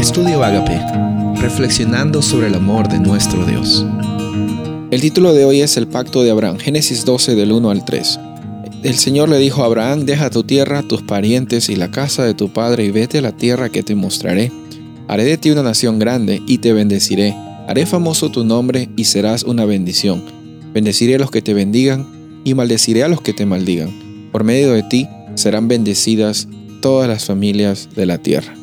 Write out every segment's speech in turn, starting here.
Estudio Agape, reflexionando sobre el amor de nuestro Dios. El título de hoy es el pacto de Abraham, Génesis 12 del 1 al 3. El Señor le dijo a Abraham, deja tu tierra, tus parientes y la casa de tu padre y vete a la tierra que te mostraré. Haré de ti una nación grande y te bendeciré. Haré famoso tu nombre y serás una bendición. Bendeciré a los que te bendigan y maldeciré a los que te maldigan. Por medio de ti serán bendecidas todas las familias de la tierra.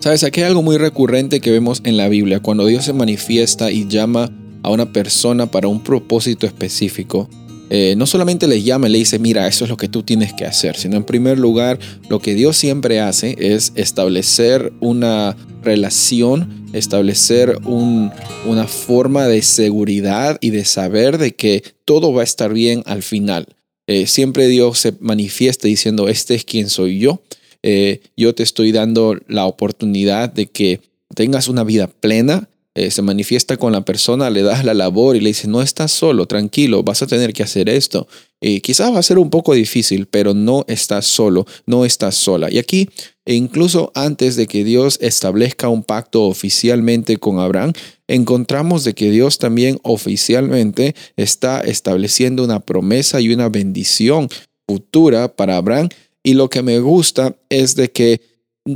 Sabes, aquí hay algo muy recurrente que vemos en la Biblia. Cuando Dios se manifiesta y llama a una persona para un propósito específico, eh, no solamente le llama y le dice, mira, eso es lo que tú tienes que hacer, sino en primer lugar, lo que Dios siempre hace es establecer una relación, establecer una forma de seguridad y de saber de que todo va a estar bien al final. Eh, siempre Dios se manifiesta diciendo, este es quien soy yo. Eh, yo te estoy dando la oportunidad de que tengas una vida plena, eh, se manifiesta con la persona, le das la labor y le dices, no estás solo, tranquilo, vas a tener que hacer esto. Y quizás va a ser un poco difícil, pero no estás solo, no estás sola. Y aquí, e incluso antes de que Dios establezca un pacto oficialmente con Abraham, encontramos de que Dios también oficialmente está estableciendo una promesa y una bendición futura para Abraham. Y lo que me gusta es de que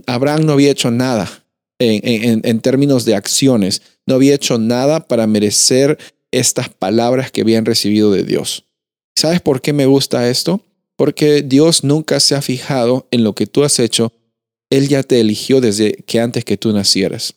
Abraham no había hecho nada en, términos de acciones, no había hecho nada para merecer estas palabras que habían recibido de Dios. ¿Sabes por qué me gusta esto? Porque Dios nunca se ha fijado en lo que tú has hecho. Él ya te eligió desde que antes que tú nacieras.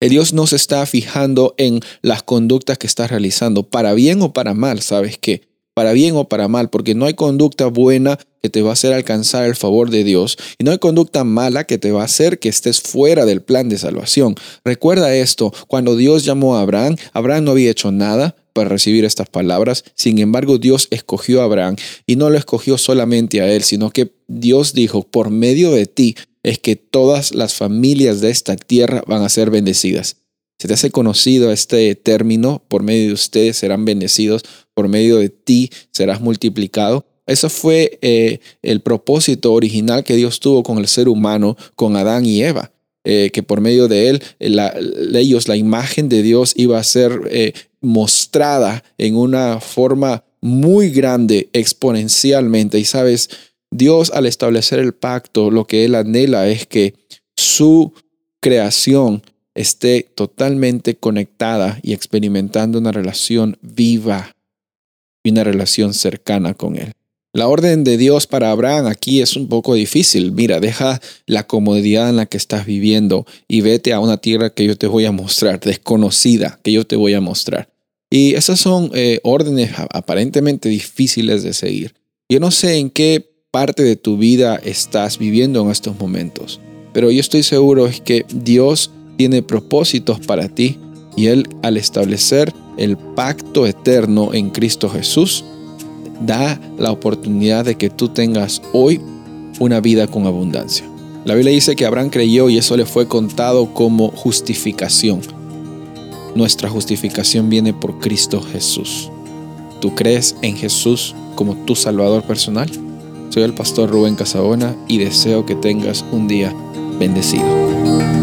El Dios no se está fijando en las conductas que estás realizando, para bien o para mal, ¿sabes qué? Para bien o para mal, porque no hay conducta buena que te va a hacer alcanzar el favor de Dios y no hay conducta mala que te va a hacer que estés fuera del plan de salvación. Recuerda esto, cuando Dios llamó a Abraham, Abraham no había hecho nada para recibir estas palabras, sin embargo Dios escogió a Abraham y no lo escogió solamente a él, sino que Dios dijo, por medio de ti es que todas las familias de esta tierra van a ser bendecidas. Se te hace conocido este término, por medio de ustedes serán bendecidos, por medio de ti serás multiplicado. Eso fue eh, el propósito original que Dios tuvo con el ser humano, con Adán y Eva. Eh, que por medio de él, la, ellos, la imagen de Dios iba a ser eh, mostrada en una forma muy grande, exponencialmente. Y sabes, Dios al establecer el pacto, lo que él anhela es que su creación esté totalmente conectada y experimentando una relación viva y una relación cercana con él. La orden de Dios para Abraham aquí es un poco difícil. Mira, deja la comodidad en la que estás viviendo y vete a una tierra que yo te voy a mostrar, desconocida, que yo te voy a mostrar. Y esas son eh, órdenes aparentemente difíciles de seguir. Yo no sé en qué parte de tu vida estás viviendo en estos momentos, pero yo estoy seguro es que Dios tiene propósitos para ti y Él al establecer el pacto eterno en Cristo Jesús, da la oportunidad de que tú tengas hoy una vida con abundancia. La Biblia dice que Abraham creyó y eso le fue contado como justificación. Nuestra justificación viene por Cristo Jesús. ¿Tú crees en Jesús como tu Salvador personal? Soy el pastor Rubén Casabona y deseo que tengas un día bendecido.